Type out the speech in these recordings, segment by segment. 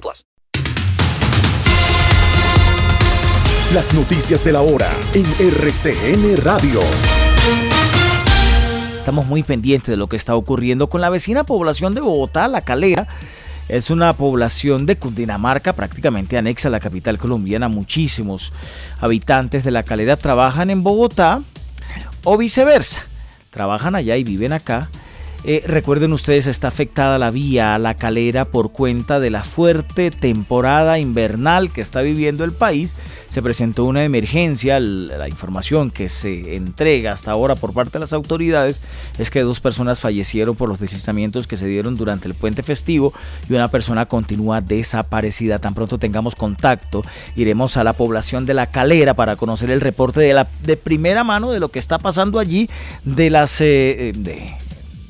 plus. Las noticias de la hora en RCN Radio. Estamos muy pendientes de lo que está ocurriendo con la vecina población de Bogotá, La Calera, es una población de Cundinamarca, prácticamente anexa a la capital colombiana. Muchísimos habitantes de la calera trabajan en Bogotá o viceversa. Trabajan allá y viven acá eh, recuerden ustedes, está afectada la vía a la calera por cuenta de la fuerte temporada invernal que está viviendo el país. Se presentó una emergencia. La información que se entrega hasta ahora por parte de las autoridades es que dos personas fallecieron por los deslizamientos que se dieron durante el puente festivo y una persona continúa desaparecida. Tan pronto tengamos contacto, iremos a la población de la calera para conocer el reporte de, la, de primera mano de lo que está pasando allí, de las... Eh, de,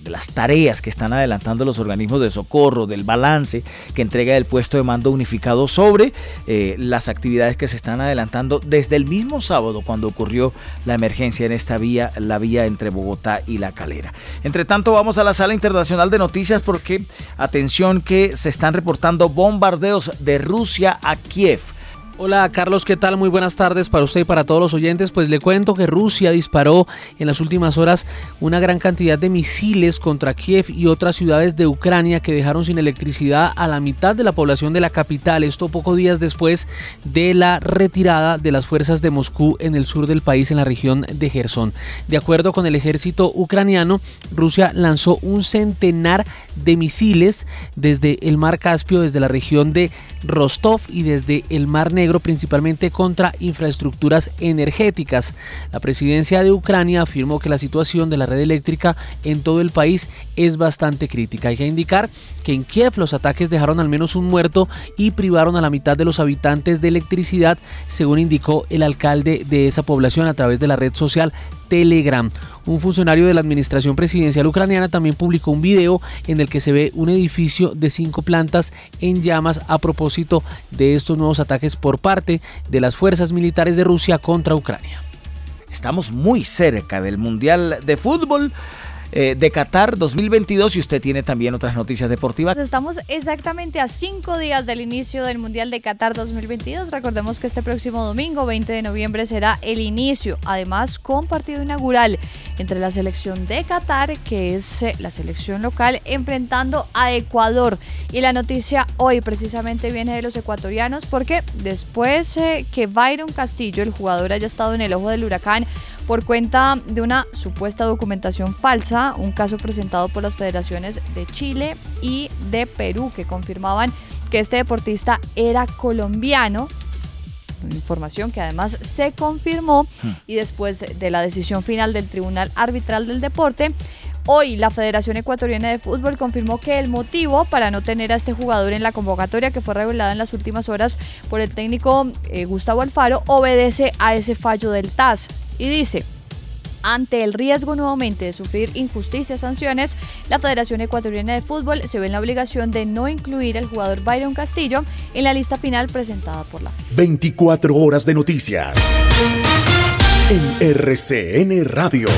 las tareas que están adelantando los organismos de socorro, del balance que entrega el puesto de mando unificado sobre eh, las actividades que se están adelantando desde el mismo sábado cuando ocurrió la emergencia en esta vía, la vía entre Bogotá y La Calera. Entre tanto, vamos a la sala internacional de noticias porque, atención que se están reportando bombardeos de Rusia a Kiev. Hola Carlos, ¿qué tal? Muy buenas tardes para usted y para todos los oyentes. Pues le cuento que Rusia disparó en las últimas horas una gran cantidad de misiles contra Kiev y otras ciudades de Ucrania que dejaron sin electricidad a la mitad de la población de la capital. Esto pocos días después de la retirada de las fuerzas de Moscú en el sur del país, en la región de Gerson. De acuerdo con el ejército ucraniano, Rusia lanzó un centenar de misiles desde el mar Caspio, desde la región de Rostov y desde el mar Negro principalmente contra infraestructuras energéticas. La presidencia de Ucrania afirmó que la situación de la red eléctrica en todo el país es bastante crítica. Hay que indicar que en Kiev los ataques dejaron al menos un muerto y privaron a la mitad de los habitantes de electricidad, según indicó el alcalde de esa población a través de la red social Telegram. Un funcionario de la administración presidencial ucraniana también publicó un video en el que se ve un edificio de cinco plantas en llamas a propósito de estos nuevos ataques por parte de las fuerzas militares de Rusia contra Ucrania. Estamos muy cerca del Mundial de Fútbol. Eh, de Qatar 2022 y usted tiene también otras noticias deportivas. Estamos exactamente a cinco días del inicio del Mundial de Qatar 2022. Recordemos que este próximo domingo, 20 de noviembre, será el inicio, además con partido inaugural entre la selección de Qatar, que es eh, la selección local, enfrentando a Ecuador. Y la noticia hoy precisamente viene de los ecuatorianos porque después eh, que Byron Castillo, el jugador, haya estado en el ojo del huracán, por cuenta de una supuesta documentación falsa, un caso presentado por las federaciones de Chile y de Perú que confirmaban que este deportista era colombiano información que además se confirmó hmm. y después de la decisión final del Tribunal Arbitral del Deporte, hoy la Federación Ecuatoriana de Fútbol confirmó que el motivo para no tener a este jugador en la convocatoria que fue revelada en las últimas horas por el técnico eh, Gustavo Alfaro obedece a ese fallo del TAS y dice, ante el riesgo nuevamente de sufrir injusticias, sanciones, la Federación Ecuatoriana de Fútbol se ve en la obligación de no incluir al jugador Byron Castillo en la lista final presentada por la 24 horas de noticias en RCN Radio.